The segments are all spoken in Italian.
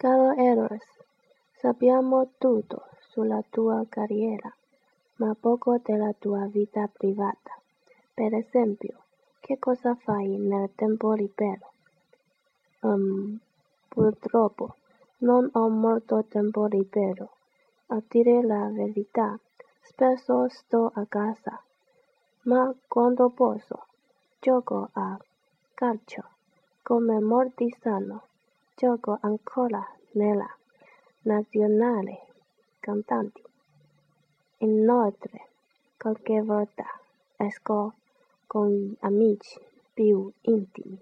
Caro Eros, sappiamo tutto sulla tua carriera, ma poco della tua vita privata. Per esempio, che cosa fai nel tempo libero? Um, purtroppo non ho molto tempo libero. A dire la verità, spesso sto a casa, ma quando posso, gioco a calcio. Come molti gioco ancora nella nazionale cantanti. Inoltre, qualche volta esco con gli amici più intimi.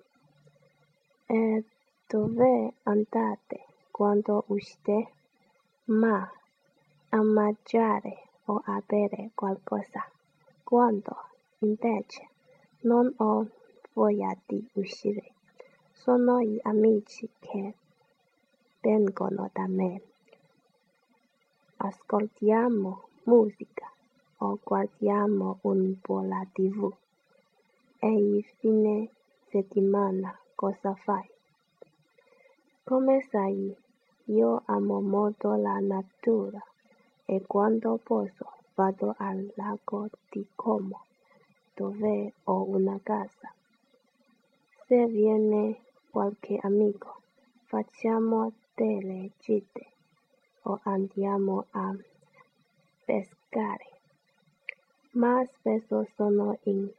E dove andate quando uscite? Ma a mangiare o a bere qualcosa. Quando, invece, non ho voglia di uscire, sono gli amici che vengono da me. Ascoltiamo musica o guardiamo un po' la tv. E il fine settimana cosa fai? Come sai, io amo molto la natura e quando posso vado al lago di Como, dove ho una casa. Se viene qualche amico, facciamo delle gite o andiamo a pescare. Ma spesso sono in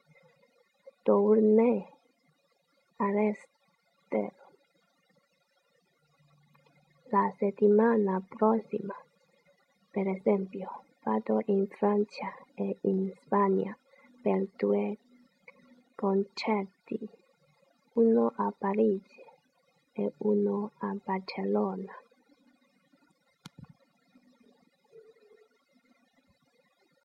tournée all'estero. La settimana prossima, per esempio, vado in Francia e in Spagna per due concerti, uno a Parigi e uno a Barcellona.